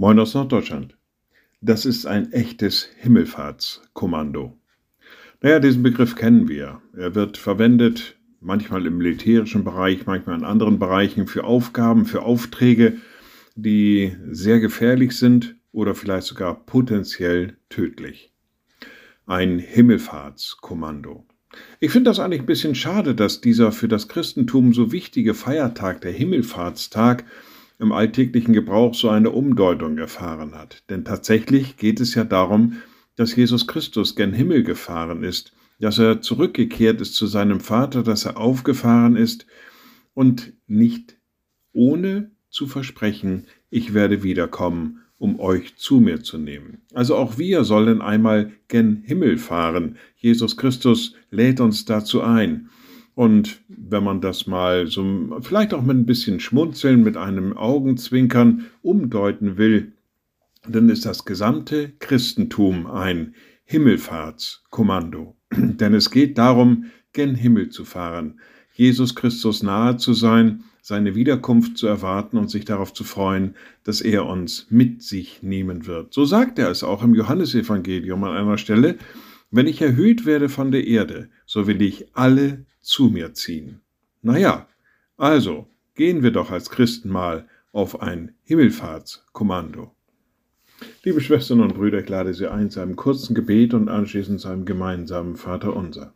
Moin aus Norddeutschland. Das ist ein echtes Himmelfahrtskommando. Naja, diesen Begriff kennen wir. Er wird verwendet, manchmal im militärischen Bereich, manchmal in anderen Bereichen, für Aufgaben, für Aufträge, die sehr gefährlich sind oder vielleicht sogar potenziell tödlich. Ein Himmelfahrtskommando. Ich finde das eigentlich ein bisschen schade, dass dieser für das Christentum so wichtige Feiertag, der Himmelfahrtstag, im alltäglichen Gebrauch so eine Umdeutung erfahren hat. Denn tatsächlich geht es ja darum, dass Jesus Christus gen Himmel gefahren ist, dass er zurückgekehrt ist zu seinem Vater, dass er aufgefahren ist und nicht ohne zu versprechen, ich werde wiederkommen, um euch zu mir zu nehmen. Also auch wir sollen einmal gen Himmel fahren. Jesus Christus lädt uns dazu ein. Und wenn man das mal so vielleicht auch mit ein bisschen Schmunzeln, mit einem Augenzwinkern umdeuten will, dann ist das gesamte Christentum ein Himmelfahrtskommando. Denn es geht darum, gen Himmel zu fahren, Jesus Christus nahe zu sein, seine Wiederkunft zu erwarten und sich darauf zu freuen, dass er uns mit sich nehmen wird. So sagt er es auch im Johannesevangelium an einer Stelle, wenn ich erhöht werde von der Erde, so will ich alle zu mir ziehen. Naja, also gehen wir doch als Christen mal auf ein Himmelfahrtskommando. Liebe Schwestern und Brüder, ich lade Sie ein zu einem kurzen Gebet und anschließend zu einem gemeinsamen Vater unser.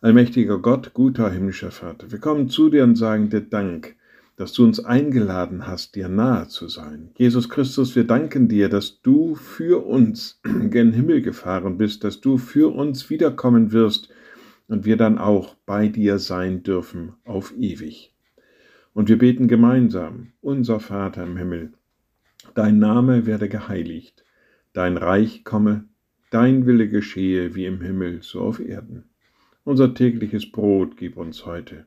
Allmächtiger Gott, guter himmlischer Vater, wir kommen zu dir und sagen dir Dank, dass du uns eingeladen hast, dir nahe zu sein. Jesus Christus, wir danken dir, dass du für uns gen Himmel gefahren bist, dass du für uns wiederkommen wirst und wir dann auch bei dir sein dürfen auf ewig. Und wir beten gemeinsam, unser Vater im Himmel, dein Name werde geheiligt, dein Reich komme, dein Wille geschehe wie im Himmel, so auf Erden. Unser tägliches Brot gib uns heute